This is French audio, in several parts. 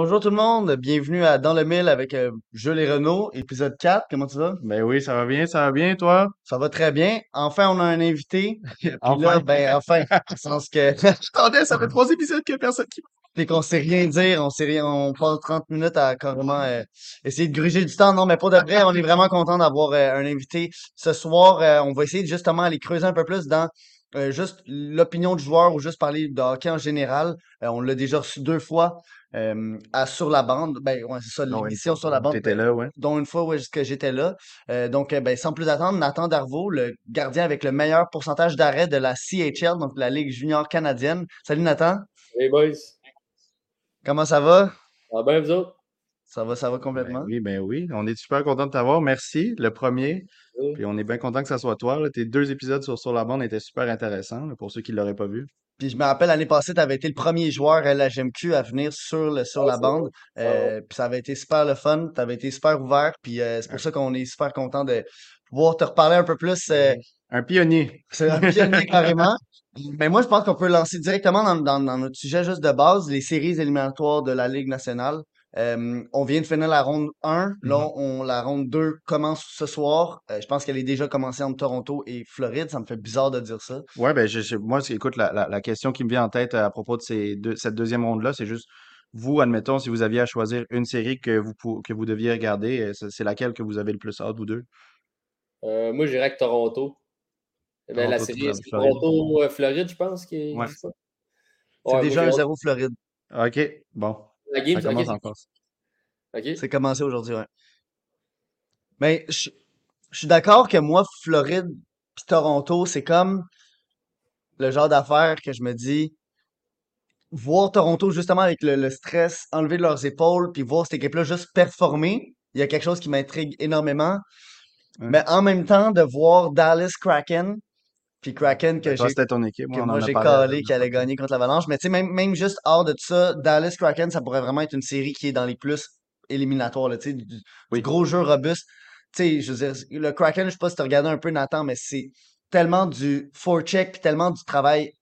Bonjour tout le monde, bienvenue à Dans le Mille avec euh, Jules et Renaud, épisode 4. Comment tu vas? Ben oui, ça va bien, ça va bien, toi? Ça va très bien. Enfin, on a un invité. Puis là, Enfin. ben enfin, dans le sens que Attendez, ça fait trois épisodes que personne qui... puis qu'on sait rien dire, on sait rien, on passe 30 minutes à carrément euh, essayer de gruger du temps. Non, mais pour de vrai, on est vraiment content d'avoir euh, un invité. Ce soir, on va essayer justement aller creuser un peu plus dans euh, juste l'opinion du joueur ou juste parler de hockey en général. Euh, on l'a déjà reçu deux fois euh, à Sur la bande. Ben ouais, c'est ça, une l'émission Sur la bande. T'étais là, ouais. dont une fois où est-ce que j'étais là. Euh, donc, euh, ben, sans plus attendre, Nathan Darvaux, le gardien avec le meilleur pourcentage d'arrêt de la CHL, donc la Ligue junior canadienne. Salut Nathan, Hey boys, comment ça va? ça va bien vous autres? Ça va, ça va Ben complètement. oui, ben oui. On est super content de t'avoir. Merci, le premier. Puis on est bien content que ça soit toi. là. Tes deux épisodes sur Sur la bande étaient super intéressants, là, pour ceux qui l'auraient pas vu. Puis je me rappelle, l'année passée, tu avais été le premier joueur à la GMQ à venir sur, le, sur Ah, la c'est bande. vrai? Ah Euh, puis ça avait été super le fun, tu avais été super ouvert. Puis euh, c'est pour ça qu'on est super content de pouvoir te reparler un peu plus. euh, Un pionnier. C'est un pionnier carrément. Mais moi, je pense qu'on peut lancer directement dans, dans, dans notre sujet juste de base, les séries éliminatoires de la Ligue nationale. Euh, on vient de finir la ronde 1. Là, Mhm. on, la ronde 2 commence ce soir. Euh, je pense qu'elle est déjà commencée entre Toronto et Floride. Ça me fait bizarre de dire ça. Ouais, ben je, je- moi, écoute, la, la, la question qui me vient en tête à propos de ces deux, cette deuxième ronde-là, c'est juste, vous, admettons, si vous aviez à choisir une série que vous, pou- que vous deviez regarder, euh, c'est laquelle que vous avez le plus hâte, vous deux? Euh, moi, j'irais avec Toronto. Eh ben, la Toronto, série, Floride. c'est Toronto-Floride, je pense. Qui est... Ouais. c'est Ouais, déjà un hâte. 0 Floride. OK, bon. La game, Ça commence ok. C'est commencé aujourd'hui, ouais. Mais je, je suis d'accord que moi, Floride puis Toronto, c'est comme le genre d'affaire que je me dis, voir Toronto justement avec le, le stress enlevé de leurs épaules, puis voir cette équipe-là juste performer, il y a quelque chose qui m'intrigue énormément. Ouais. Mais en même temps, de voir Dallas Kraken, puis Kraken que Ben, j'ai c'était ton équipe. que moi j'ai calé qui allait gagner contre l'Avalanche. Mais tu sais, même, même juste hors de ça, Dallas Kraken, ça pourrait vraiment être une série qui est dans les plus éliminatoires, tu sais, du, gros jeu robuste. Tu sais, je veux dire, le Kraken, je sais pas si tu regardé un peu Nathan, mais c'est tellement du forecheck puis tellement du travail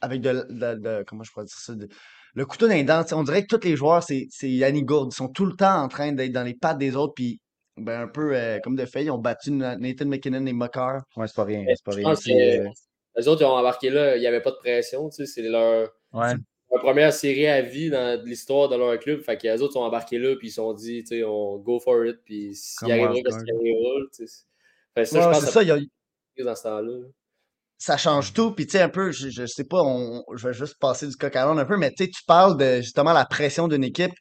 avec de, de, de- comment je pourrais dire ça, de- le couteau dans les dents. On dirait que tous les joueurs, c'est c'est Yannick Gourde. Ils sont tout le temps en train d'être dans les pattes des autres, puis ben, un peu euh, comme de fait, ils ont battu Na- Nathan McKinnon et Mocker. Ouais, c'est pas rien, c'est pas rien. pense C'est, que euh, les autres, ils ont embarqué là, il n'y avait pas de pression. tu sais, C'est leur, ouais. leur première série à vie dans l'histoire de leur club. Fait que les autres sont embarqués là, puis ils se sont dit, tu sais, on go for it, puis s'il arrivera, qu'est-ce qui arrivera. tu sais. Fait ça, Ouais, je pense c'est que ça, il y a, ça dans ce temps-là. ça change tout. Puis tu sais, un peu, je, je sais pas, on, je vais juste passer du coq à l'âne un peu, mais tu sais, tu parles de justement la pression d'une équipe.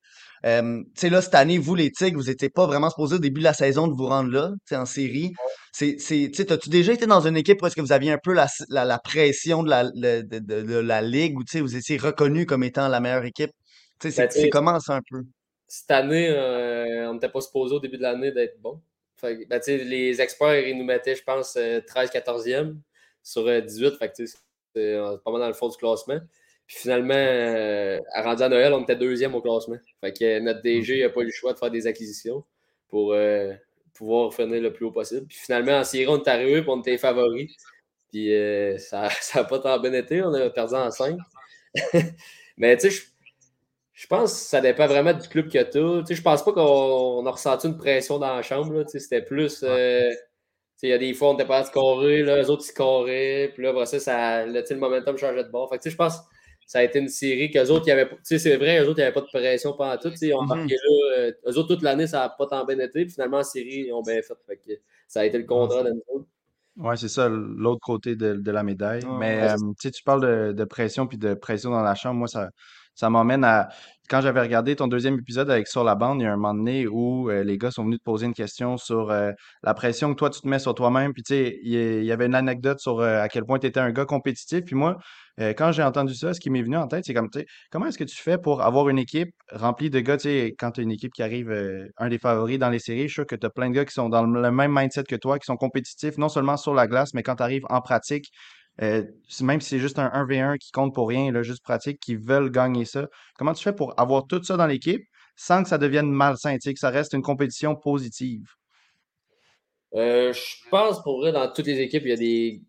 Euh, tu sais, là, cette année, vous, les Tigres, vous étiez pas vraiment supposés au début de la saison de vous rendre là, tu en série. C'est, c'est, tu sais, t'as-tu déjà été dans une équipe où est-ce que vous aviez un peu la, la, la pression de la, le- de, de- de la ligue, sais, vous étiez reconnu comme étant la meilleure équipe? Tu sais, c'est, Ben, tu sais, c'est comment ça un peu? cette année, euh, on n'était pas supposé au début de l'année d'être bon. Fait ben, les experts, ils nous mettaient, je pense, 13-14e sur euh, 18. Fait que, tu sais, c'est pas mal dans le fond du classement. Puis finalement, euh, à rendu à Noël, on était deuxième au classement. Fait que notre DG n'a pas eu le choix de faire des acquisitions pour euh, pouvoir finir le plus haut possible. Puis finalement, en série, on est arrivé puis on était favoris. Puis euh, ça n'a pas tant bien été. On a perdu en 5. Mais tu sais, je je pense que ça dépend vraiment du club que tu as. Tu sais, je pense pas qu'on on a ressenti une pression dans la chambre. là. Tu sais, C'était plus. euh, tu sais, il y a des fois, on était pas à scorer, là, les autres, ils scoraient. Puis là, après ça, ça le, momentum changeait de bord. Fait que, tu sais, je pense ça a été une série qu'eux autres, tu sais, c'est vrai, eux autres, il n'y avait pas de pression pendant tout. Ils ont Mhm. marqué là. euh, eux autres, toute l'année, ça n'a pas tant bien été. Puis finalement, en série, ils ont bien fait. Fait que ça a été le contraire de nous autres. Ouais, c'est ça, l'autre côté de, de la médaille. Mais ouais. euh, tu parles de, de pression puis de pression dans la chambre. Moi, ça, ça m'emmène à quand j'avais regardé ton deuxième épisode avec Sur la bande, il y a un moment donné où euh, les gars sont venus te poser une question sur euh, la pression que toi tu te mets sur toi-même. Puis tu sais, il y, avait une anecdote sur euh, à quel point tu étais un gars compétitif. Puis moi, quand j'ai entendu ça, ce qui m'est venu en tête, c'est comme, tu sais, comment est-ce que tu fais pour avoir une équipe remplie de gars, tu sais, quand tu as une équipe qui arrive, un des favoris dans les séries, je suis sûr que tu as plein de gars qui sont dans le même mindset que toi, qui sont compétitifs, non seulement sur la glace, mais quand tu arrives en pratique, euh, même si c'est juste un 1v1 qui compte pour rien, là, juste pratique, qui veulent gagner ça. Comment tu fais pour avoir tout ça dans l'équipe sans que ça devienne malsain, que ça reste une compétition positive? Euh, je pense pour vrai, dans toutes les équipes, il y a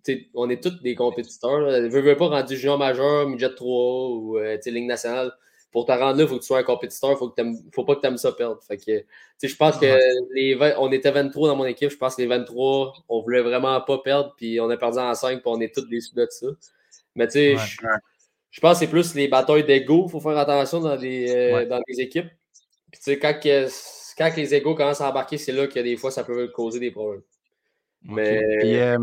des. On est tous des compétiteurs. Veux, veux pas rendu junior majeur, midget 3 ou euh, Ligue nationale. Pour te rendre là, il faut que tu sois un compétiteur. Il faut, que t'aimes- faut pas que tu aimes ça perdre. Fait que, je pense que les 20 on était 23 dans mon équipe. Je pense que les 23, on voulait vraiment pas perdre. Puis on a perdu en 5. Puis on est tous déçus de ça. Mais tu sais, Ouais. je, pense que c'est plus les batailles d'ego. Il faut faire attention dans les, euh, Ouais. dans les équipes. Puis tu sais, quand, que- quand les égos commencent à embarquer, c'est là que des fois, ça peut causer des problèmes. Mais Puis, euh,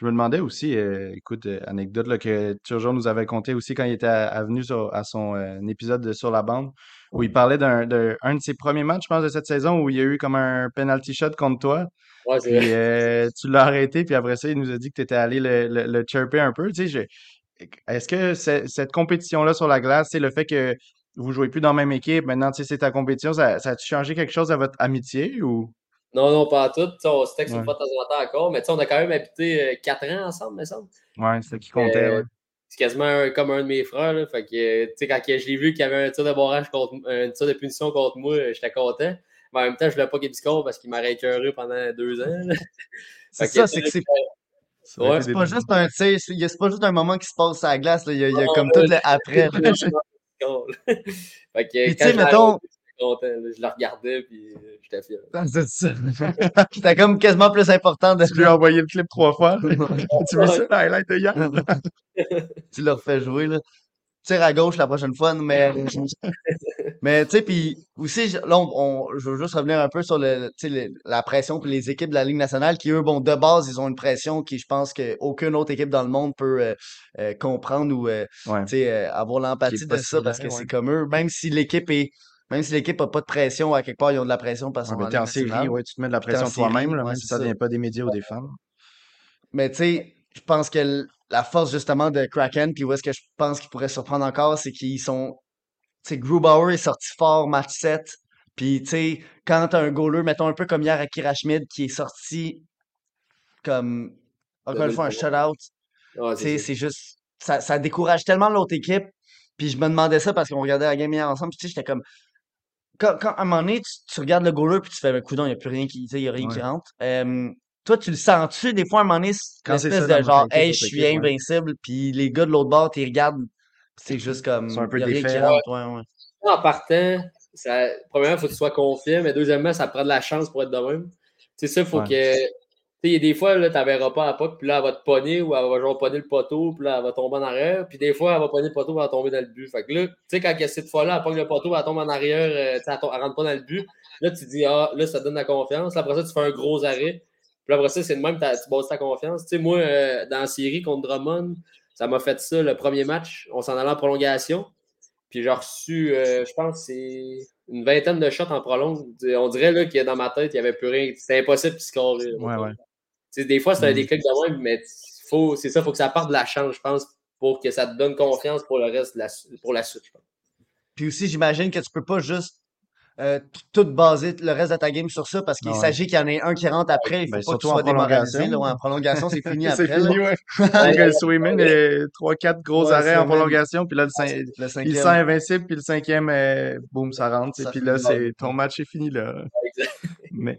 je me demandais aussi, euh, écoute, euh, anecdote là, que Turgeon nous avait conté aussi quand il était à, à venu sur, à son euh, épisode de Sur la bande, où il parlait d'un d'un- un de ses premiers matchs, je pense, de cette saison, où il y a eu comme un penalty shot contre toi. ouais, Puis euh, tu l'as arrêté, puis après ça, il nous a dit que tu étais allé le, le, le chirper un peu. Tu sais, est-ce que cette compétition-là sur la glace, c'est le fait que vous jouez plus dans la même équipe, maintenant, tu sais, c'est ta compétition, ça, ça a-tu changé quelque chose à votre amitié ou? Non, non, pas à tout. On se texte une Ouais. fois de temps en temps encore, mais tu sais, on a quand même habité 4 ans ensemble, me semble. Ouais, c'est ça qui comptait, Euh, ouais. C'est quasiment un- comme un de mes frères. Là. Fait que, euh, tu sais, quand je l'ai vu qu'il y avait un tir de barrage contre un tir de punition contre moi, euh, j'étais content. Mais en même temps, je voulais pas qu'il score parce qu'il m'aurait écœuré pendant deux ans. C'est ça, c'est que c'est Ouais, c'est pas juste un, c'est y a- c'est pas juste un moment qui se passe sur la glace, là. Il y a, il y a Non, comme là, tout le après. là. fait que, Puis, tu quand mettons- content. là. Je le regardais puis euh, j'étais fier. Ah, C'est ça. C'était comme quasiment plus important de Tu lui as envoyé le clip trois fois. tu veux ça, le highlight de hier? tu leur fais jouer, là. Tire à gauche la prochaine fois, mais, mais tu sais, puis aussi, je- là, on, on- je veux juste revenir un peu sur le, tu sais, le- la pression pour les équipes de la Ligue nationale qui, eux, bon, de base, ils ont une pression qui, je pense, qu'aucune autre équipe dans le monde peut euh, euh, comprendre ou, euh, Ouais. tu sais, euh, avoir l'empathie de ça parce que c'est comme eux, même si l'équipe est, même si l'équipe a pas de pression, à quelque part, ils ont de la pression parce Ouais, qu'ils mais sont t'es en série, ouais, tu te mets de la pression toi-même, ouais, même si ça ça. vient pas des médias ou des fans. Mais tu sais, je pense que la force justement de Kraken, puis où est-ce que je pense qu'il pourrait surprendre encore, c'est qu'ils sont. Tu sais, Grubauer est sorti fort match 7. Puis tu sais, quand t'as un goaler, mettons un peu comme hier à Kirachmid, qui est sorti comme. Encore une fois, un shutout. Ouais, Tu c'est sais, c'est juste. Ça, ça décourage tellement l'autre équipe. Puis je me demandais ça parce qu'on regardait la game hier ensemble. Puis tu sais, j'étais comme. Quand, quand à un moment donné, tu, tu regardes le goaler, puis tu fais, coudon, il n'y a plus rien qui. Y a rien qui rentre. Euh, toi, tu le sens-tu des fois à un moment donné, Quand c'est de genre, hey, je suis invincible, puis les gars de l'autre bord, tu regardent, c'est juste comme, sont un peu y a rien qui défaits. rentre, ouais, ouais. En partant, ça, premièrement, il faut que tu sois confiant, mais deuxièmement, ça prend de la chance pour être de même. C'est ça, il faut Ouais. que. Il y a des fois, tu ne verras pas à POC, puis là, elle va te pogner ou elle va genre pogner le poteau, puis là, elle va tomber en arrière. Puis des fois, elle va pogner le poteau, elle va tomber dans le but. Fait que là, tu sais, quand cette fois-là, elle pogne le poteau, elle tombe en arrière, euh, elle, elle rentre pas dans le but. Là, tu dis, ah, là, ça te donne la confiance. Après ça, tu fais un gros arrêt. Puis après ça, c'est de même, tu bosses ta confiance. Tu sais, moi, euh, dans la série contre Drummond, ça m'a fait ça le premier match. On s'en allait en prolongation. Puis j'ai reçu, euh, je pense, c'est une vingtaine de shots en prolongue. On dirait là, que dans ma tête, il n'y avait plus rien. C'était impossible de scorer. Ouais, ouais. Des fois, c'est un Mm. déclic de même, mais faut, c'est ça, il faut que ça parte de la chance, je pense, pour que ça te donne confiance pour le reste, de la, pour la suite, je pense. Puis aussi, j'imagine que tu peux pas juste euh, tout baser le reste de ta game sur ça, parce qu'il Ah ouais. s'agit qu'il y en ait un qui rentre après, il faut Ben, pas que tu surtout en sois démoralisé. Là, en prolongation, c'est fini C'est après. là. fini, ouais. Donc, Swayman, euh, 3-4 gros Ouais, arrêts en prolongation, puis là, le, cin- Le le cinquième. 100 invincible, puis le cinquième, euh, boum, ça rentre. Ça Puis là, c'est ton match est fini, là. Exact. Mais,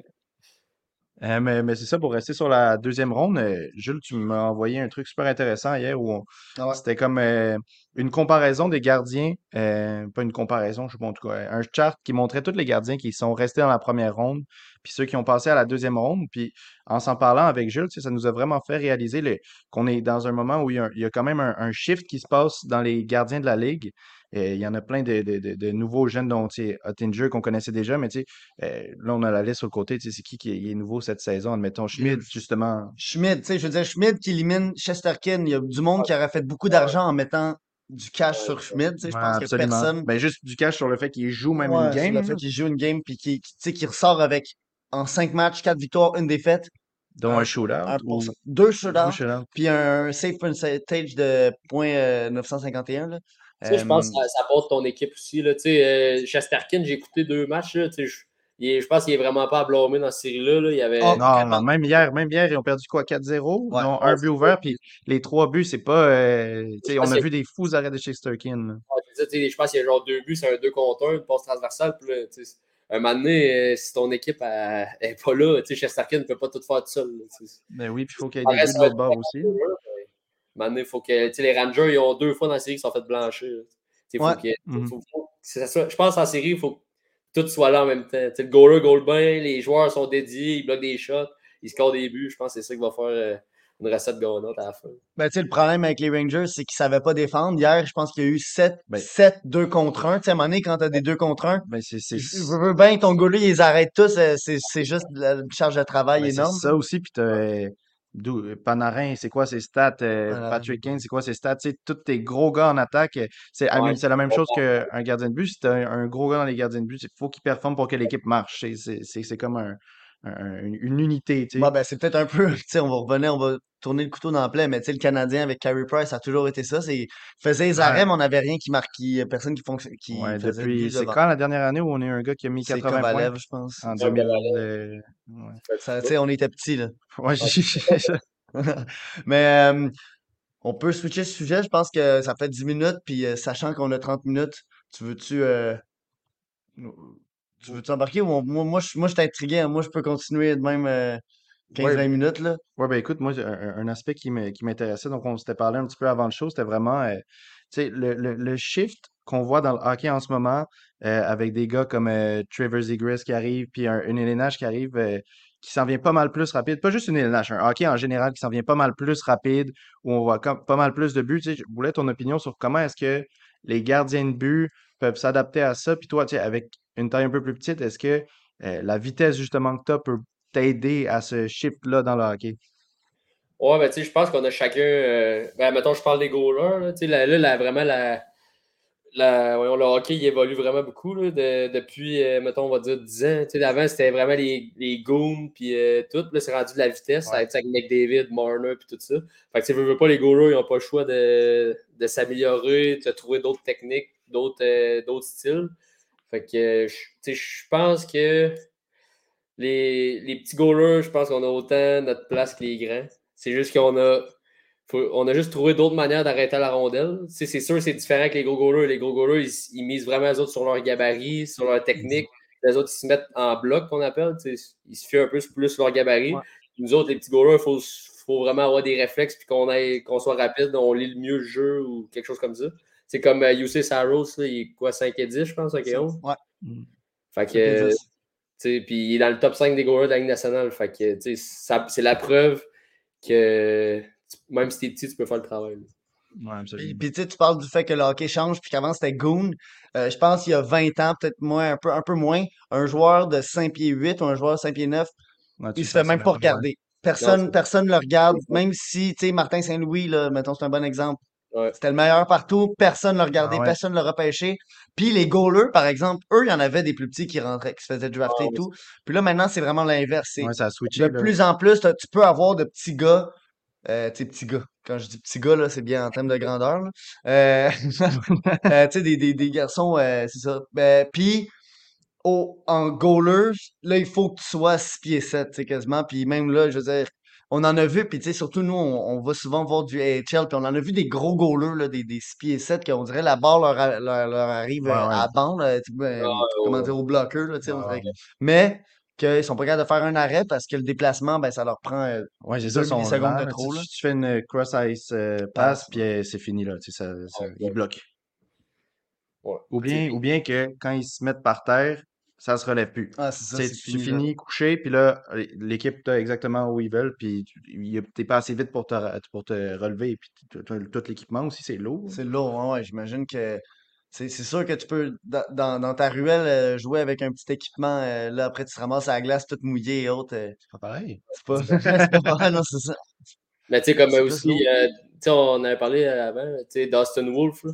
euh, mais, mais c'est ça, pour rester sur la deuxième ronde, euh, Jules, tu m'as envoyé un truc super intéressant hier où on- Ah ouais. c'était comme euh, une comparaison des gardiens, euh, pas une comparaison, je sais pas en tout cas, un chart qui montrait tous les gardiens qui sont restés dans la première ronde, puis ceux qui ont passé à la deuxième ronde. Puis en s'en parlant avec Jules, tu sais, ça nous a vraiment fait réaliser le- qu'on est dans un moment où il y a, il y a quand même un, un shift qui se passe dans les gardiens de la Ligue. Euh, il y en a plein de, de- de- de nouveaux jeunes dont Ottinger qu'on connaissait déjà, mais tu sais, euh, là on a la liste sur le côté, tu sais, c'est qui qui est, nouveau cette saison, admettons Schmidt, justement. Sais, je veux dire, Schmidt qui élimine Chesterkin, il y a du monde qui aurait fait beaucoup d'argent en mettant du cash Ouais, sur Schmidt. tu sais, Je pense que personne. Ben, juste du cash sur le fait qu'il joue même Ouais, une sur game. le fait qu'il joue une game puis qu'il ressort avec en 5 matchs, 4 victoires, une défaite, dont un, un shootout un ou deux shootouts, puis un save percentage de .951. Ça, je pense Euh, que ça, ça porte ton équipe aussi. Là. Tu sais, euh, Chesterkin, j'ai écouté deux matchs. Là, tu sais, je, pense qu'il est vraiment pas à blâmer dans cette série-là. là. Il y avait. Oh, Non, vraiment. non, même hier, même hier, ils ont perdu quoi, 4-0? Ouais. Ils ont un but ouvert, puis les trois buts, c'est pas. euh, tu sais, Je on a vu des fous arrêts de Chesterkin. Ouais, je pense qu'il y a genre deux buts, c'est un 2 contre 1, une passe transversale. Puis là, un moment donné, euh, si ton équipe n'est pas là, tu sais, Chesterkin ne peut pas tout faire tout seul. sais. Ben oui, puis il faut qu'il y ait des buts de l'autre bord aussi. Donné, faut que. Tu sais, les Rangers, ils ont deux fois dans la série qui sont fait blanchir. là. Tu sais, faut Ouais. que- faut- faut que ça soit- je pense qu'en série, il faut que tout soit là en même temps. Tu sais, le goaler goal bien, les joueurs sont dédiés, ils bloquent des shots, ils scorent des buts. Je pense que c'est ça qui va faire euh, une recette gagnante à la fin. Ben, tu sais, le problème avec les Rangers, c'est qu'ils savaient pas défendre. Hier, je pense qu'il y a eu 7, Ben- 7 2 contre 1. Tu sais, à un moment donné, quand t'as des 2 contre 1, Ben, c'est c'est- je je veux bien, ton gars-là, ils arrêtent tous. euh, C'est c'est juste la- une charge de travail ben, c'est énorme. ça aussi. Puis euh, d'où- Panarin, c'est quoi ses stats? euh. Patrick Kane, c'est quoi ses stats? Tu sais, tous tes gros gars en attaque, euh, c'est Ouais, la même chose qu'un gardien de but. Si t'as un, un gros gars dans les gardiens de but, il faut qu'il performe pour que l'équipe marche. C'est comme un, un- une unité, tu sais. Bon, ben, c'est peut-être un peu, tu sais, on va revenir, on va tourner le couteau dans le plaid, mais tu sais, le Canadien avec Carey Price, ça a toujours été ça. C'est, il faisait les Ouais. arrêts, mais on n'avait rien qui marquait, personne qui fonctionne, qui Ouais, depuis, c'est quand la dernière année où on a eu un gars qui a mis C'est 80 points je pense. en Ouais, 2000. Kovalev. euh, ouais. Ça, on était petits, là. Ouais, Mais euh, on peut switcher ce sujet. Je pense que ça fait 10 minutes, puis euh, sachant qu'on a 30 minutes, tu veux-tu euh, tu veux-tu embarquer? Ou on- moi, moi, je moi, je suis intrigué. hein. Moi, je peux continuer de même euh, 15-20 Ouais. minutes, là. Ouais, ben écoute, moi, un, un- un aspect qui me- qui m'intéressait, donc on s'était parlé un petit peu avant le show, c'était vraiment, euh, tu sais, le, le, le shift qu'on voit dans le hockey en ce moment, euh, avec des gars comme euh, Trevor Zegras qui arrive, puis un, une qui arrive, euh, qui s'en vient pas mal plus rapide, pas juste une Elénage, un hockey en général qui s'en vient pas mal plus rapide, où on voit comme, pas mal plus de buts, tu sais, je voulais ton opinion sur comment est-ce que les gardiens de but peuvent s'adapter à ça, puis toi, tu sais, avec une taille un peu plus petite, est-ce que euh, la vitesse justement que tu as peut t'aider à ce shift-là dans le hockey? Ouais, ben, tu sais, je pense qu'on a chacun. euh, ben, mettons, je parle des goalers. Là, là, là, là, vraiment, la, la, voyons, le hockey, il évolue vraiment beaucoup là, de- depuis, euh, mettons, on va dire 10 ans. Tu sais, avant, c'était vraiment les, les goons, puis euh, tout. Là, c'est rendu de la vitesse Ouais. avec, avec McDavid, Marner, puis tout ça. Fait que, tu veux, veux pas, les goalers, ils n'ont pas le choix de, de s'améliorer, de trouver d'autres techniques, d'autres euh, d'autres styles. Fait que, je- pense que les, les petits goalers, je pense qu'on a autant notre place que les grands. C'est juste qu'on a, faut- on a juste trouvé d'autres manières d'arrêter la rondelle. Sais, c'est sûr, c'est différent avec les gros goalers. Les gros goalers, ils, ils misent vraiment les autres sur leur gabarit, sur leur technique. Les autres, ils se mettent en bloc, qu'on appelle. Ils se fient un peu plus sur leur gabarit. Ouais. Nous autres, les petits goalers, il faut, faut vraiment avoir des réflexes puis qu'on aille- qu'on soit rapide, on lit le mieux le jeu ou quelque chose comme ça. C'est comme euh, UC Saros, là, il est quoi, 5 et 10, je pense, 5 et 11. Ouais. Fait que, euh, tu sais, puis il est dans le top 5 des goalers de la Ligue nationale. Fait que, tu sais, c'est la preuve que même si t'es petit, tu peux faire le travail. là. Ouais, Puis, tu sais, tu parles du fait que le hockey change, puis qu'avant c'était Goon. Euh, je pense qu'il y a 20 ans, peut-être moins, un peu, un peu moins, un joueur de 5 pieds 8 ou un joueur de 5 pieds 9, Ouais, tu il se fait même pas regarder. Personne, personne le regarde, même si, tu sais, Martin Saint-Louis, là, mettons, c'est un bon exemple. Ouais. C'était le meilleur partout, personne ne le regardait, Ah ouais. personne ne le repêchait. Puis les goalers, par exemple, eux, il y en avait des plus petits qui rentraient, qui se faisaient drafter Ah, et mais tout. Puis là, maintenant, c'est vraiment l'inverse. Ouais, ça a switché. de là. plus en plus, tu peux avoir de petits gars, euh, tu sais, petits gars. Quand je dis petits gars, là, c'est bien en termes de grandeur. Euh, euh, tu sais, des, des, des garçons, euh, c'est ça. Ben, puis, au, en goaler, là, il faut que tu sois 6 pieds 7, tu sais, quasiment. Puis même là, je veux dire, on en a vu, puis tu sais, surtout nous, on, on va souvent voir du AHL, puis on en a vu des gros goalers, là, des, des 6 pieds 7, qu'on dirait la barre leur, a- leur, leur arrive Ouais, euh, ouais. à bande, là, tu sais, ben, Ah, comment ouais. dire, au bloqueur, là, tu sais, on Ouais, dirait. Mais qu'ils sont pas capables de faire un arrêt parce que le déplacement, ben, ça leur prend euh, Ouais, c'est ça, lent, de trop, tu, là. tu fais une cross-ice euh, passe, Passe, puis euh, c'est fini, là. Tu sais, ça, ça- Ouais, il ouais. bloque. Ouais. Ou bien, ou bien que quand ils se mettent par terre, ça se relève plus. Ah, c'est ça, Tu sais, c'est tu fini, là. finis couché, puis là, l'équipe t'a exactement où ils veulent, puis tu- t'es pas assez vite pour te, pour te relever, puis tout l'équipement aussi, c'est lourd. C'est lourd, hein, ouais, j'imagine que c'est c'est sûr que tu peux, dans, dans, ta ruelle, euh, jouer avec un petit équipement, euh, là, après, tu te ramasses à la glace toute mouillée et autres. euh, C'est pas pareil. c'est pas, c'est pas pareil, non, c'est ça. Mais tu sais, comme aussi, euh, tu sais, on avait parlé avant, tu sais, Dustin Wolf, là.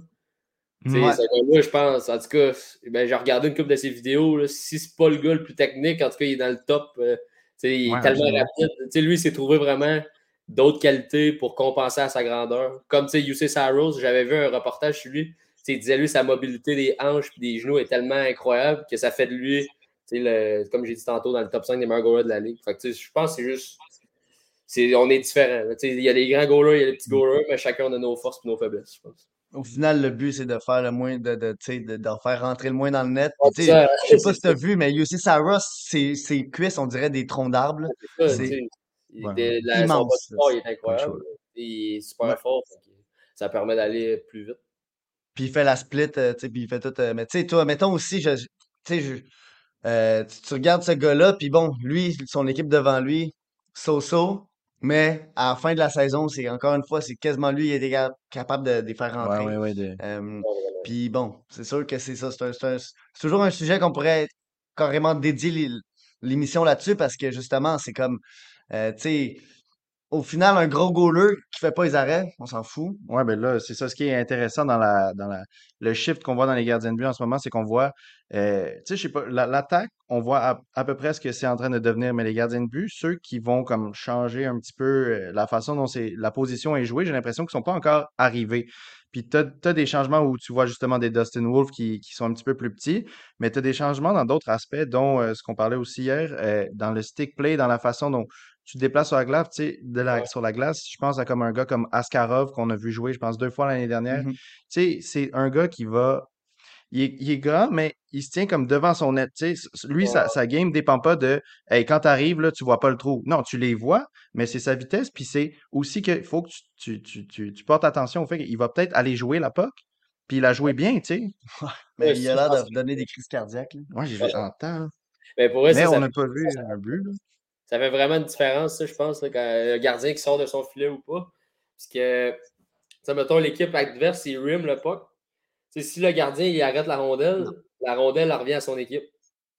Sais, Ouais. ce gars-là, je pense, en tout cas, ben, j'ai regardé une couple de ses vidéos. Là, si c'est pas le gars le plus technique, en tout cas, il est dans le top. euh, il est tellement rapide. Lui, il s'est trouvé vraiment d'autres qualités pour compenser à sa grandeur. Comme tu sais, UC Saros, j'avais vu un reportage sur lui. Il disait, lui, sa mobilité des hanches et des genoux est tellement incroyable que ça fait de lui, le- comme j'ai dit tantôt, dans le top 5 des meilleurs goalers de la ligue. Je pense que c'est juste. c'est- on est différents. Il y a les grands goalers, il y a les petits goalers, mais chacun a nos forces et nos faiblesses, je pense. Au final, le but, c'est de faire le moins, de, de, de, d'en faire rentrer le moins dans le net. Je sais pas si t'as vu, mais UC Saros, ses, ses cuisses, on dirait des troncs d'arbres. C'est il- Ouais. de- immense, de est incroyable. Il est super Ouais. fort. Ça permet d'aller plus vite. Puis il fait la split, euh, tu sais, puis il fait tout. euh, mais tu sais, toi, mettons aussi, je- euh, tu, tu regardes ce gars-là, puis bon, lui, son équipe devant lui, so-so, mais à la fin de la saison, c'est encore une fois, c'est quasiment lui qui était ca- capable de, de les faire Ouais, rentrer. ouais, ouais. de- Euh, puis bon, c'est sûr que c'est ça. C'est toujours un sujet qu'on pourrait carrément dédier l'é- l'émission là-dessus parce que justement, c'est comme, euh, tu sais, au final, un gros goaler qui fait pas les arrêts, on s'en fout. Ouais, ben là, c'est ça ce qui est intéressant dans la dans la le shift qu'on voit dans les gardiens de but en ce moment, c'est qu'on voit euh, tu sais, je sais pas, la- l'attaque, on voit à, à peu près ce que c'est en train de devenir, mais les gardiens de but, ceux qui vont comme changer un petit peu euh, la façon dont c'est la position est jouée, j'ai l'impression qu'ils sont pas encore arrivés. Puis tu as, des changements où tu vois justement des Dustin Wolf qui, qui sont un petit peu plus petits, mais tu as des changements dans d'autres aspects, dont euh, ce qu'on parlait aussi hier, euh, dans le stick play, dans la façon dont tu te déplaces sur la glace, tu sais, de la, Ouais. sur la glace, je pense à comme un gars comme Askarov qu'on a vu jouer, je pense, deux fois l'année dernière. Mhm. Tu sais, c'est un gars qui va. Il est, il est grand, mais il se tient comme devant son net. Tu sais, lui, sa, Ouais. sa game dépend pas de hey, quand tu arrives, là, tu vois pas le trou. Non, tu les vois, mais c'est sa vitesse. Puis c'est aussi qu'il faut que tu, tu, tu, tu, tu portes attention au fait qu'il va peut-être aller jouer la puck. Puis il a joué bien, tu sais. Mais Ouais, il a l'air de donner des crises cardiaques. là. Moi, j'ai vu en temps. là. Mais pour vrai, Mais ça, on n'a pas vu un but. Là. Ça fait vraiment une différence, ça, je pense, là, quand un gardien qui sort de son filet ou pas. Parce que, mettons, l'équipe adverse, il rim le puck. Si le gardien il arrête la rondelle, la rondelle elle revient à son équipe.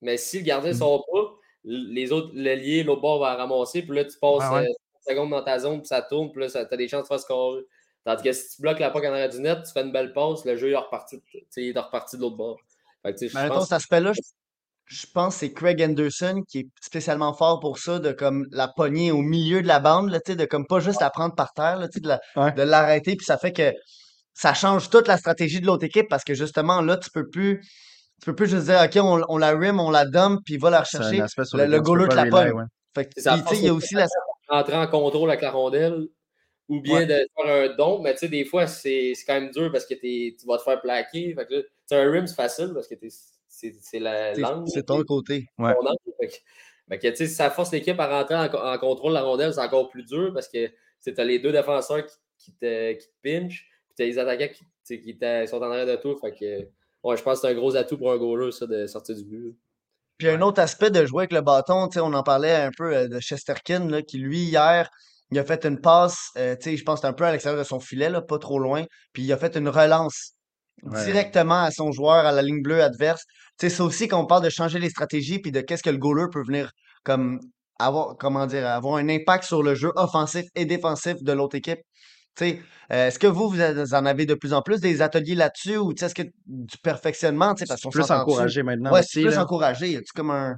Mais si le gardien ne Mm. sort pas, les autres, l'allié, l'autre bord va ramasser, puis là, tu passes Ouais, ouais. euh, 30 secondes dans ta zone, puis ça tourne, puis là, tu as des chances de faire scorer. Tandis que si tu bloques la puck en arrière du net, tu fais une belle passe, le jeu il est reparti, il est reparti de l'autre bord. Fait que, Mais je mettons, pense cet aspect-là, je, je pense que c'est Craig Anderson qui est spécialement fort pour ça, de comme la pogner au milieu de la bande, là, tu sais, de comme pas juste la prendre par terre, là, tu sais, de la- Ouais. de l'arrêter, puis ça fait que ça change toute la stratégie de l'autre équipe parce que justement, là, tu peux plus. Tu peux plus juste dire, OK, on, on la rim, on la dump, puis va la C'est rechercher. Le, le tu goaler te la pogne. ouais. Fait que, tu il y a au aussi la. entrer en contrôle avec la rondelle ou bien Ouais. de faire un don, mais tu sais, des fois, c'est c'est quand même dur parce que t'es- tu vas te faire plaquer. Fait que là, tu sais, un rim, c'est facile parce que t'es- c'est la langue. C'est ton côté. Ouais. ton. Fait que, ça force l'équipe à rentrer en, co- en contrôle de la rondelle, c'est encore plus dur parce que tu as les deux défenseurs qui, qui te, qui te pinchent, puis tu as les attaquants qui, qui sont en arrière de tout. Fait que, ouais, je pense que c'est un gros atout pour un goaler, ça, de sortir du but. Puis un autre aspect de jouer avec le bâton, on en parlait un peu euh, de Chesterkin, là, qui lui, hier, il a fait une passe, euh, je pense un peu à l'extérieur de son filet, là, pas trop loin, puis il a fait une relance Ouais. directement à son joueur, à la ligne bleue adverse. Tu sais, c'est aussi qu'on parle de changer les stratégies, puis de qu'est-ce que le goaler peut venir comme avoir, comment dire, avoir un impact sur le jeu offensif et défensif de l'autre équipe. Tu sais, euh, est-ce que vous, vous en avez de plus en plus des ateliers là-dessus ou tu sais, est-ce que du perfectionnement, tu sais, parce C'est qu'on plus encouragé maintenant Ouais, aussi. c'est plus là. encouragé. Y comme un.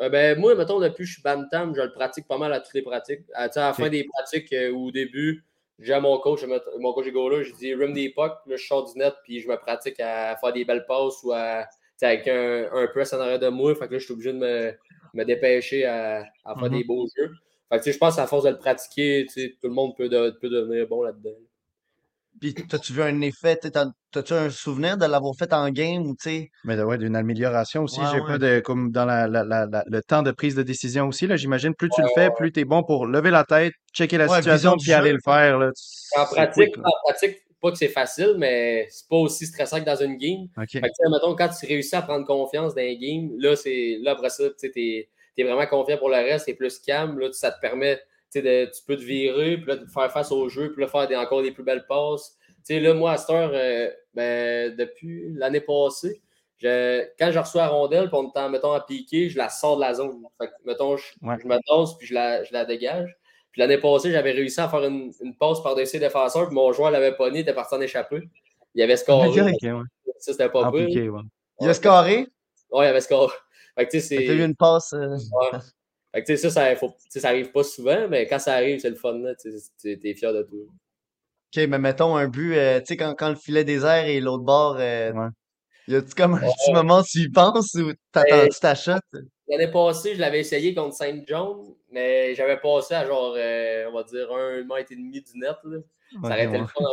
Euh, ben, moi, mettons, depuis que je suis Bantam, je le pratique pas mal à toutes les pratiques. À, la fin des pratiques euh, ou au début, j'ai à mon coach, mon coach est goaler, je dis rim des pucks, là, je sors du net, puis je me pratique à faire des belles passes ou à, avec un, un press en arrière de moi. Fait que là, je suis obligé de me, me dépêcher à, à faire Mhm. des beaux jeux. Fait que, tu sais, je pense qu'à force de le pratiquer, tout le monde peut, de- peut devenir bon là-dedans. Puis, t'as-tu vu un effet? T'as-tu un souvenir de l'avoir fait en game ou tu sais? Mais ouais, d'une amélioration aussi. Ouais, J'ai ouais. pas de comme dans la, la- la- la- le temps de prise de décision aussi. Là, j'imagine plus tu le fais, plus tu es bon pour lever la tête, checker la Ouais, situation, puis aller jeu. le faire. Là. En pratique, quick, là. en pratique, pas que c'est facile, mais c'est pas aussi stressant que dans une game. OK. Fait que, mettons, quand tu réussis à prendre confiance dans un game, là, c'est, là après ça, tu es, vraiment confiant pour le reste, c'est plus calme. Là, ça te permet, de, tu peux te virer, puis là, de faire face au jeu, puis là, faire des, encore des plus belles passes. Tu sais, là, moi, à cette heure, euh, ben, depuis l'année passée, je- quand je reçois la rondelle, puis on est en, mettons, à piquer, je la sors de la zone. Fait que, mettons, je, Ouais. je me tasse, puis je la, je la dégage. Puis l'année passée, j'avais réussi à faire une, une passe par-dessus les défenseurs, puis mon joueur l'avait pogné, il était parti en échapper. Il avait scoré. Ouais. Ça, c'était pas peu. Appliqué, ouais. Il a scoré? Ouais, il avait scoré. Fait que tu sais, Fait c'est. eu une passe. euh, Ouais. Fait que, tu sais, ça, ça, faut, ça arrive pas souvent, mais quand ça arrive, c'est le fun. Là, tu sais, t'es- fier de toi. Ok, mais mettons un but, euh, tu sais, quand, quand le filet désert et l'autre bord, euh, Ouais. y a-tu comme un petit moment tu y penses ou t'attends-tu ta shot? L'année passée, je l'avais essayé contre Saint John, mais j'avais passé à genre, euh, on va dire, un mètre et demi du net. Là. Ça aurait été ouais. le fun en temps,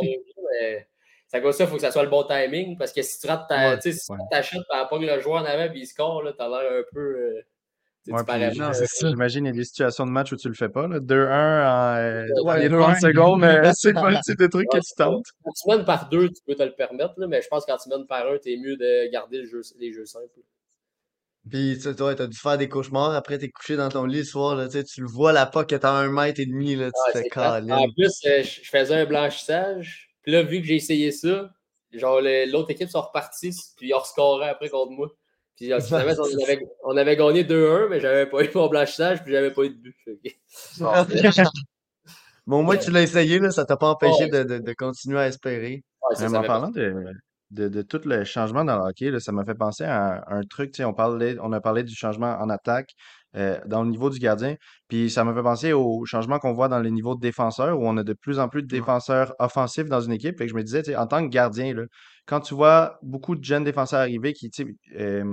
mais ça comme ça, il faut que ça soit le bon timing. Parce que si tu rates ta, Ouais, tu sais, si tu ouais. ta shot, pogne le joueur en avant, puis il score, là, t'as l'air un peu. Euh, Ouais. J'imagine il y a des situations de match où tu le fais pas. là. 2-1 en euh, Ouais, dans les 2-1. 30 secondes, mais c'est pas le type de truc que tu tentes. Quand tu mènes par deux, tu peux te le permettre, là, mais je pense que quand tu mènes par un, t'es mieux de garder le jeu, les jeux simples. Puis tu toi, t'as dû faire des cauchemars après t'es couché dans ton lit le soir, là, tu le vois la puck est à un mètre et demi, là, tu fais câlin. En plus, euh, je faisais un blanchissage. Puis là, vu que j'ai essayé ça, genre l'autre équipe sont repartis, puis ils ont rescoré après contre moi. Puis finalement, on avait, on avait gagné 2-1, mais j'avais pas eu mon blanchissage, puis j'avais pas eu de but. Que- Bon, au moins tu l'as essayé, là, ça t'a pas empêché Ouais. de, de, de continuer à espérer. Ouais, ça, Même ça en parlant de, de, de tout le changement dans le hockey, là, ça m'a fait penser à un, un truc, tu sais, on parlait, on a parlé du changement en attaque euh, dans le niveau du gardien, puis ça m'a fait penser au changement qu'on voit dans les niveaux de défenseurs, où on a de plus en plus de défenseurs offensifs dans une équipe. Fait que je me disais, en tant que gardien, là, quand tu vois beaucoup de jeunes défenseurs arriver, qui, tu sais, euh,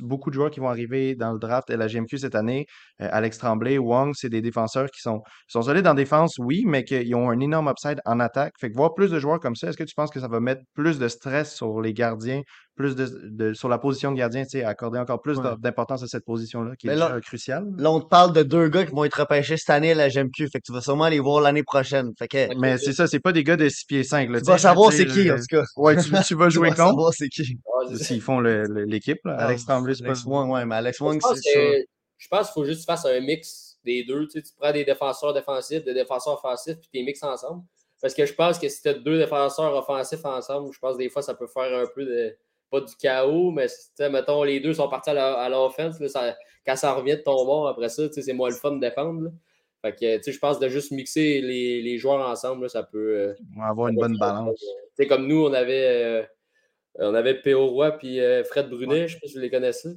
beaucoup de joueurs qui vont arriver dans le draft et la GMQ cette année, euh, Alex Tremblay, Wong, c'est des défenseurs qui sont, qui sont solides en défense, oui, mais qui ont un énorme upside en attaque. Fait que voir plus de joueurs comme ça, est-ce que tu penses que ça va mettre plus de stress sur les gardiens, plus de, de- sur la position de gardien, tu sais, accorder encore plus Ouais. d'importance à cette position-là, qui est là- déjà cruciale? Là, on te parle de deux gars qui vont être repêchés cette année à la GMQ, fait que tu vas sûrement les voir l'année prochaine. Fait que Mais c'est ça, c'est pas des gars de 6 pieds 5. Là, tu vas savoir c'est qui, euh, en tout cas. Ouais, tu, tu vas Tu jouer vas contre? savoir c'est qui. Ouais. S'ils font le- le- l'équipe, là. Ah, Alex Tremblay, c'est pas. Alex Wong, ouais, mais Alex pense c'est ça. je pense qu'il faut juste que tu fasses un mix des deux. Tu, sais, tu prends des défenseurs défensifs, des défenseurs offensifs, puis tu les mixes ensemble. Parce que je pense que si tu as deux défenseurs offensifs ensemble, je pense que des fois, ça peut faire un peu de. Pas du chaos, mais mettons, les deux sont partis à la- à l'offense. là, ça- Quand ça revient de ton bord après ça, c'est moins le fun de défendre. là. Fait que, tu sais, je pense de juste mixer les, les joueurs ensemble, là, ça peut. euh, On va avoir une bonne balance. tu sais, comme nous, on avait, euh, on avait P.O. Roy puis euh, Fred Brunet, je sais pas si vous les connaissez.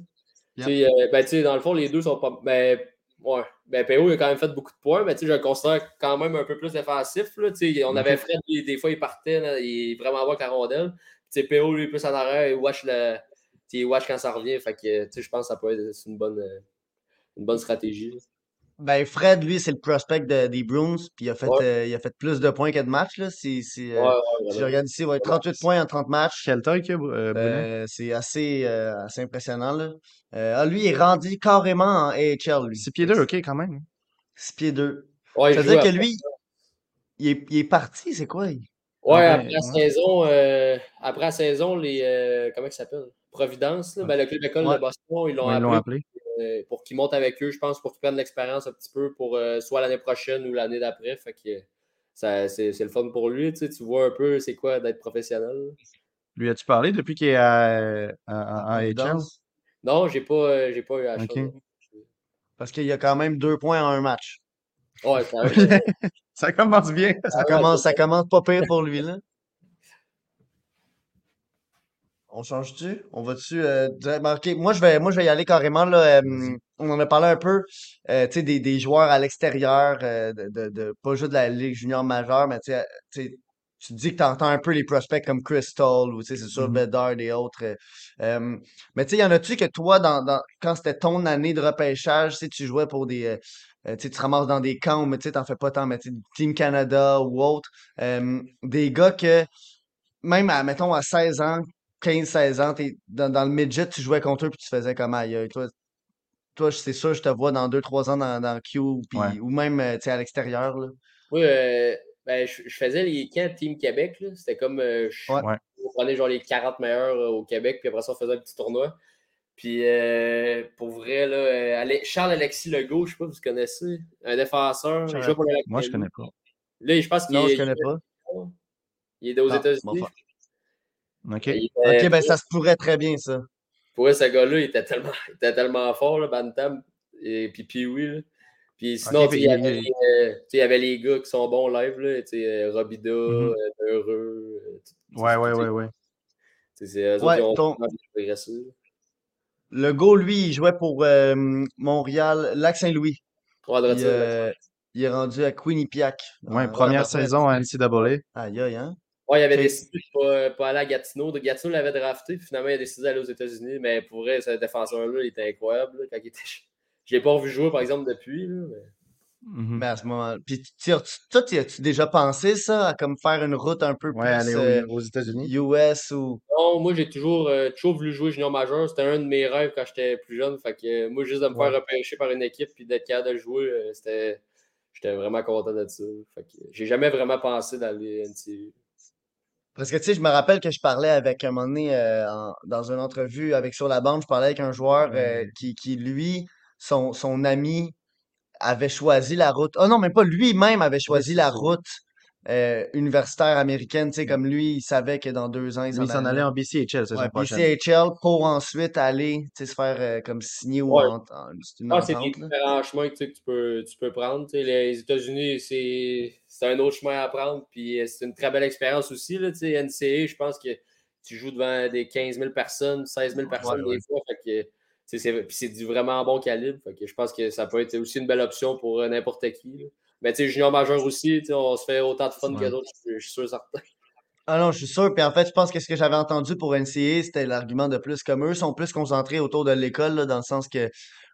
Tu sais, euh, ben, tu sais, dans le fond, les deux sont pas. Ben, ouais. Ben, P.O. a quand même fait beaucoup de points, mais tu sais, je le considère quand même un peu plus défensif. Là, tu sais, on avait Fred, des fois, il partait, là, il est vraiment avec la rondelle. Tu sais, P.O. lui, plus en arrière, il watch, le, tu sais, il watch quand ça revient. Fait que, tu sais, je pense que ça peut être une bonne, euh, une bonne stratégie. là. Ben, Fred, lui, c'est le prospect de- des Bruins, puis il a fait, Ouais. euh, il a fait plus de points que de matchs, là. C'est, c'est, euh, Ouais, ouais, si je regarde ici, ouais, 38 points en 30 matchs. Quelle taille qu'il y a, euh? Euh, c'est assez, euh, assez impressionnant, là. Euh, ah, lui, il est rendu carrément en AHL, lui. 6 pieds 2, ok, quand même. 6 pieds 2. Ouais, il Ça veut dire que lui, il est, il est parti, c'est quoi? il- Ouais, Ouais, après la saison, euh, après la saison, les. euh, comment ça s'appelle? Providence, là, ben, le club école Ouais. de Boston, ils l'ont Ouais, appelé appelé. euh, pour qu'ils montent avec eux, je pense, pour qu'ils prennent l'expérience un petit peu pour euh, soit l'année prochaine ou l'année d'après. Fait que ça, c'est, le fun pour lui. Tu, sais, tu vois un peu c'est quoi d'être professionnel. Lui as-tu parlé depuis qu'il est à, à, à- à? Non, j'ai pas, euh, j'ai pas eu la Ok. chance. Parce qu'il y a quand même deux points en un match. Ouais, ça, Ça commence bien. Ça commence, ça commence pas pire pour lui, là. On change-tu? On va-tu euh, ben, ok, moi je vais moi je vais y aller carrément là. euh, on en a parlé un peu, euh, tu sais, des, des joueurs à l'extérieur, euh, de, de, de- pas juste de la Ligue junior majeure, mais tu sais, tu sais, tu te dis que tu entends un peu les prospects comme Crystal ou tu sais, c'est sûr Mhm. Bedard et autres. euh, euh, mais tu sais, y en a-tu que toi, dans, dans, quand c'était ton année de repêchage, tu jouais pour des. euh, euh, tu sais, tu te ramasses dans des camps, mais tu sais, t'en fais pas tant, mais tu sais, Team Canada ou autre. euh, des gars que, même à, mettons, à 16 ans, 15-16 ans, t'es dans, dans le midget, tu jouais contre eux puis tu faisais comme aïe. Toi, toi c'est sûr, je te vois dans 2-3 ans dans, dans Q puis, Ouais. ou même euh, à l'extérieur. là. Oui, euh, ben, je, je faisais les camps Team Québec. là. C'était comme. euh, je, Ouais. Prenait genre les 40 meilleurs euh, au Québec, puis après ça, on faisait un petit tournoi. Puis euh, pour vrai, là, euh, Ale- Charles-Alexis Legault, je sais pas, vous connaissez, un défenseur. pour Moi, je Saint-Louis. connais pas. Là, je pense qu'il Non, je connais pas. il est aux États-Unis. Enfin. OK. Il était- Ok, ben ça se pourrait très bien, ça. Pour ce gars-là, il était tellement, il était tellement fort, là, Bantam, et puis Pee-Wee. là. Puis sinon, il y, avait, il- les, euh, tu sais, il y avait les gars qui sont bons live, là, tu sais, euh, Robida, euh, Heureux. euh, tout- Ouais, ouais, ouais, ouais. C'est Ouais, ont ton-. Le go, lui, il jouait pour euh, Montréal, Lac-Saint-Louis. Il, euh, est rendu à Quinnipiac. Ouais, Euh, première saison à NCAA. Aïe, aïe, hein? Ouais, il avait décidé de pas, pas aller à Gatineau. De Gatineau l'avait drafté, puis finalement, il a décidé d'aller aux États-Unis. Mais pour vrai, ce défenseur-là, il était incroyable. là, quand il était... Je l'ai pas revu jouer, par exemple, depuis. Là, mais... Mhm. Mais à ce moment Puis, toi, tu as-tu déjà pensé ça, à comme faire une route un peu Ouais, aller plus aux, euh, aux États-Unis. US ou? Non, moi, j'ai toujours, euh, toujours voulu jouer junior majeur. C'était un de mes rêves quand j'étais plus jeune. Fait que euh, moi, juste de me Ouais. faire repêcher par une équipe puis d'être capable de jouer, euh, c'était. J'étais vraiment content de ça. Fait que euh, j'ai jamais vraiment pensé d'aller NCAA. Parce que, tu sais, je me rappelle que je parlais avec un moment donné, euh, en- dans une entrevue avec Sur la bande, je parlais avec un joueur euh, qui, qui, lui, son, son ami avait choisi la route. Oh non, même pas lui-même avait choisi c'est la ça. route euh, universitaire américaine. Tu sais, comme lui, il savait que dans deux ans, il s'en allait en BCHL saison Ouais, prochaine. BCHL pour ensuite aller, tu sais, se faire euh, comme signer ou Ouais. en, en- c'est une Ah, c'est des différents chemins que, tu sais, que tu peux, tu peux prendre. Tu sais, les États-Unis, c'est c'est un autre chemin à prendre. Puis euh, c'est une très belle expérience aussi. Là, tu sais, NCAA, je pense que tu joues devant des 15 000 personnes, 16 000 personnes ouais. des fois. Fait que, c'est du vraiment bon calibre. Fait que je pense que ça peut être aussi une belle option pour n'importe qui. là. Mais tu sais, junior majeur aussi, on se fait autant de fun que d'autres, je, suis sûr certain. Ah non, je suis sûr. Puis en fait, je pense que ce que j'avais entendu pour NCA, c'était l'argument de plus comme eux sont plus concentrés autour de l'école, dans le sens que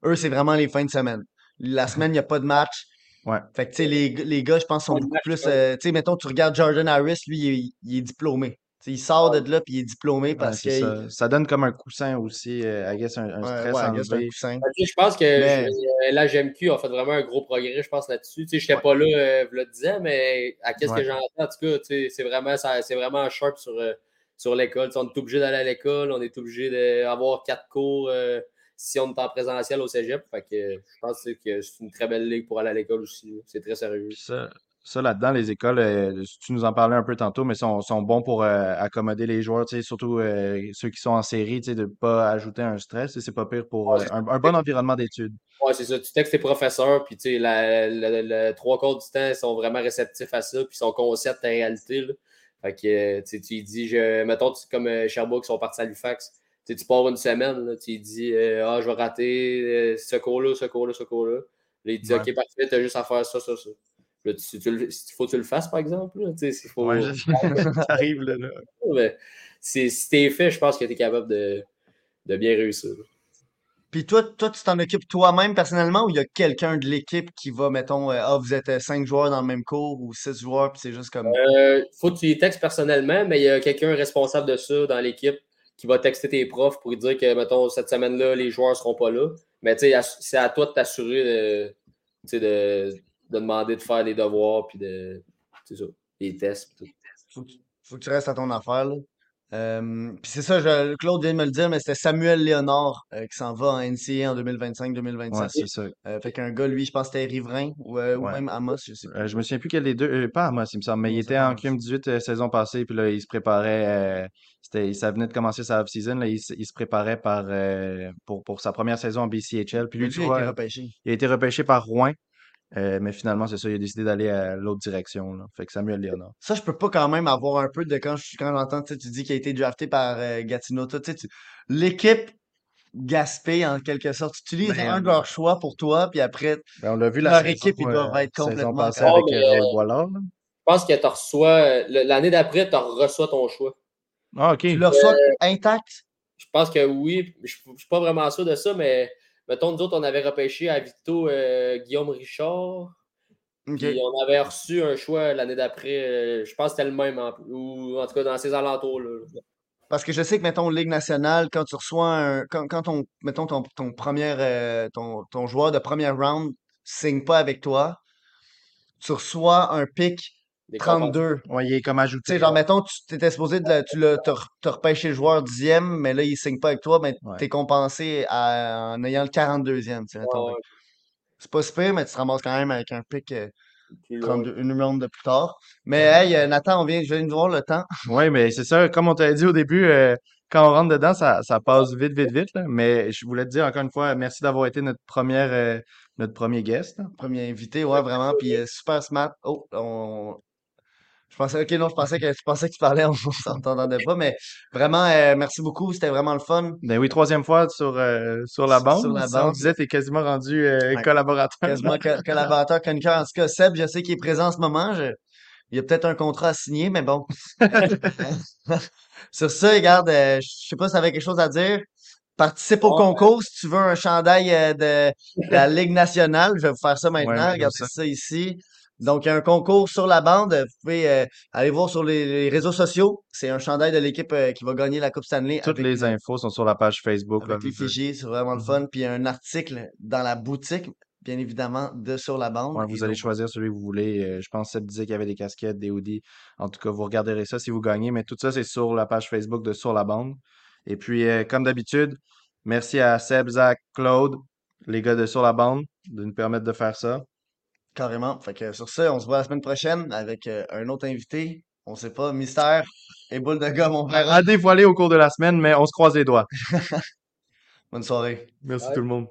eux, c'est vraiment les fins de semaine. La semaine, il n'y a pas de match. Ouais. Fait que, tu sais, les, les gars, je pense, sont beaucoup plus. euh, tu sais, mettons, tu regardes Jordan Harris, lui, il est diplômé. Il sort de là, puis il est diplômé Ouais, parce que. ça. Ça donne comme un coussin aussi, euh, I guess, un, stress ouais, un coussin. Ben, je pense que Mais- euh, la GMQ a fait vraiment un gros progrès, je pense, là-dessus. Je n'étais pas là, euh, je le disais, mais à qu'est-ce Ouais. que j'entends, en tout cas, tu sais, c'est vraiment, ça- c'est vraiment sharp sur, euh, sur l'école. On est obligé d'aller à l'école, on est obligé d'avoir quatre cours euh, si on est en présentiel au cégep. Fait que je pense que c'est une très belle ligue pour aller à l'école aussi. C'est très sérieux. Ça, ça là-dedans, les écoles, euh, tu nous en parlais un peu tantôt, mais sont, sont bons pour euh, accommoder les joueurs, surtout euh, ceux qui sont en série, de ne pas ajouter un stress. C'est pas pire pour Ouais, un, un bon environnement d'études. Ouais, c'est ça. Tu textes tes professeurs, puis la- trois quarts du temps, ils sont vraiment réceptifs à ça, puis ils sont conscients de ta réalité. Là. Fait que tu dis, je, mettons, comme Sherbrooke, ils sont partis à Halifax, tu pars une semaine, là, tu dis, ah, je vais rater ce cours-là, ce cours-là, ce cours-là. Là, il dit, Ouais. OK, parfait, tu as juste à faire ça, ça, ça. Là, tu, tu le- il faut que tu le fasses, par exemple. Là, tu sais, s'il faut, Ouais, T'arrives là, là. mais c'est- si t'es fait, je pense que tu es capable de, de bien réussir. Puis toi, toi, tu t'en occupes toi-même personnellement ou il y a quelqu'un de l'équipe qui va, mettons, euh, ah, vous êtes euh, cinq joueurs dans le même cours ou six joueurs, puis c'est juste comme. Euh, faut que tu les textes personnellement, mais il y a quelqu'un responsable de ça dans l'équipe qui va texter tes profs pour dire que, mettons, cette semaine-là, les joueurs ne seront pas là. Mais tu sais, c'est à toi de t'assurer de, de demander de faire les devoirs puis de. C'est ça, les tests. puis tout. faut que, tu- faut que tu restes à ton affaire, là. Euh, puis c'est ça, je- Claude vient de me le dire, mais c'était Samuel Léonard euh, qui s'en va en NCA en 2025-2026. Ouais, c'est ça. Euh, fait qu'un gars, lui, je pense que c'était Riverain ou, euh, même Amos, je sais Euh, je me souviens plus quel des deux. euh, pas Amos, il me semble, mais il était pas en Amos. QM18 euh, saison passée, puis là, il se préparait. euh, c'était, ça venait de commencer sa off-season, là, il, se- il se préparait par, euh, pour, pour sa première saison en BCHL. Puis lui, Lui, tu il a vois, été repêché. il a été repêché par Rouen, euh, mais finalement, c'est ça, il a décidé d'aller à l'autre direction. Là. Fait que Samuel Léonard. Ça, je peux pas quand même avoir un peu de quand je quand j'entends, tu dis qu'il a été drafté par euh, Gatineau. tu L'équipe Gaspé, en quelque sorte, tu utilises Ben, un de leurs choix pour toi, puis après, Ben, on l'a vu la Leur saison, équipe, ils doivent euh, être saison complètement passée avec Oh, euh, Boilard. là. Je pense que tu reçois, l'année d'après, tu reçois ton choix. Ah, ok. tu le reçois intact? Je pense que oui. Je ne suis pas vraiment sûr de ça, mais mettons, nous autres, on avait repêché à Vito euh, Guillaume Richard. Ok. Puis on avait reçu un choix l'année d'après. euh, je pense que c'était le même, en- ou en tout cas dans ces alentours-là. Parce que je sais que, mettons, Ligue nationale, quand tu reçois un. Quand, quand ton, mettons, ton, ton premier, euh, ton, ton joueur de première round signe pas avec toi, tu reçois un pick Des 32. Ouais, il est comme Tu ajouté. sais, genre, mettons, tu étais supposé de le- tu l'as repêché le joueur dixième, mais là, il signe pas avec toi, mais Ouais. t'es compensé à- en ayant le 42e, tu sais, mettons. Ouais, C'est pas super, mais tu te ramasses quand même avec un pick euh, plus loin. 32, une ronde de plus tard. Mais hey, euh, Nathan, on vient, je viens de voir le temps. Oui, mais c'est ça, comme on t'avait dit au début, euh, quand on rentre dedans, ça, ça passe vite, vite, vite. là. Mais je voulais te dire encore une fois, merci d'avoir été notre première, euh, notre premier guest. Premier invité, ouais, vraiment. Puis euh, super smart. Oh, on. Je pensais, ok, non, je pensais que tu pensais que tu parlais, on s'entendait pas, mais vraiment, euh, merci beaucoup, c'était vraiment le fun. Ben oui, troisième fois sur, euh, sur la bande. sur la Ça, On bande. disait, t'es quasiment rendu euh, Ouais. collaborateur. Quasiment co- collaborateur, chroniqueur. En tout cas, Seb, je sais qu'il est présent en ce moment. Je- Il y a peut-être un contrat à signer, mais bon. Sur ça, regarde, euh, je sais pas si tu avais quelque chose à dire. Participe au Ouais. concours si tu veux un chandail euh, de, de la Ligue nationale. Je vais vous faire ça maintenant. Ouais, ouais, Regardez ça. ça. ici. Donc, il y a un concours sur la bande. Vous pouvez euh, aller voir sur les, les réseaux sociaux. C'est un chandail de l'équipe euh, qui va gagner la Coupe Stanley Toutes avec, les infos sont sur la page Facebook. là. avec les fichiers. C'est vraiment le Mhm. fun. Puis, il y a un article dans la boutique, bien évidemment, de Sur la bande. Ouais, vous allez choisir celui que vous voulez. Euh, je pense que Seb disait qu'il y avait des casquettes, des hoodies. En tout cas, vous regarderez ça si vous gagnez. Mais tout ça, c'est sur la page Facebook de Sur la bande. Et puis, euh, comme d'habitude, merci à Seb, Zach, Claude, les gars de Sur la bande, de nous permettre de faire ça. Carrément. Fait que sur ça, on se voit la semaine prochaine avec euh, un autre invité. On sait pas, mystère et boule de gomme, on verra. À dévoiler au cours de la semaine, mais on se croise les doigts. Bonne soirée. Merci tout le monde.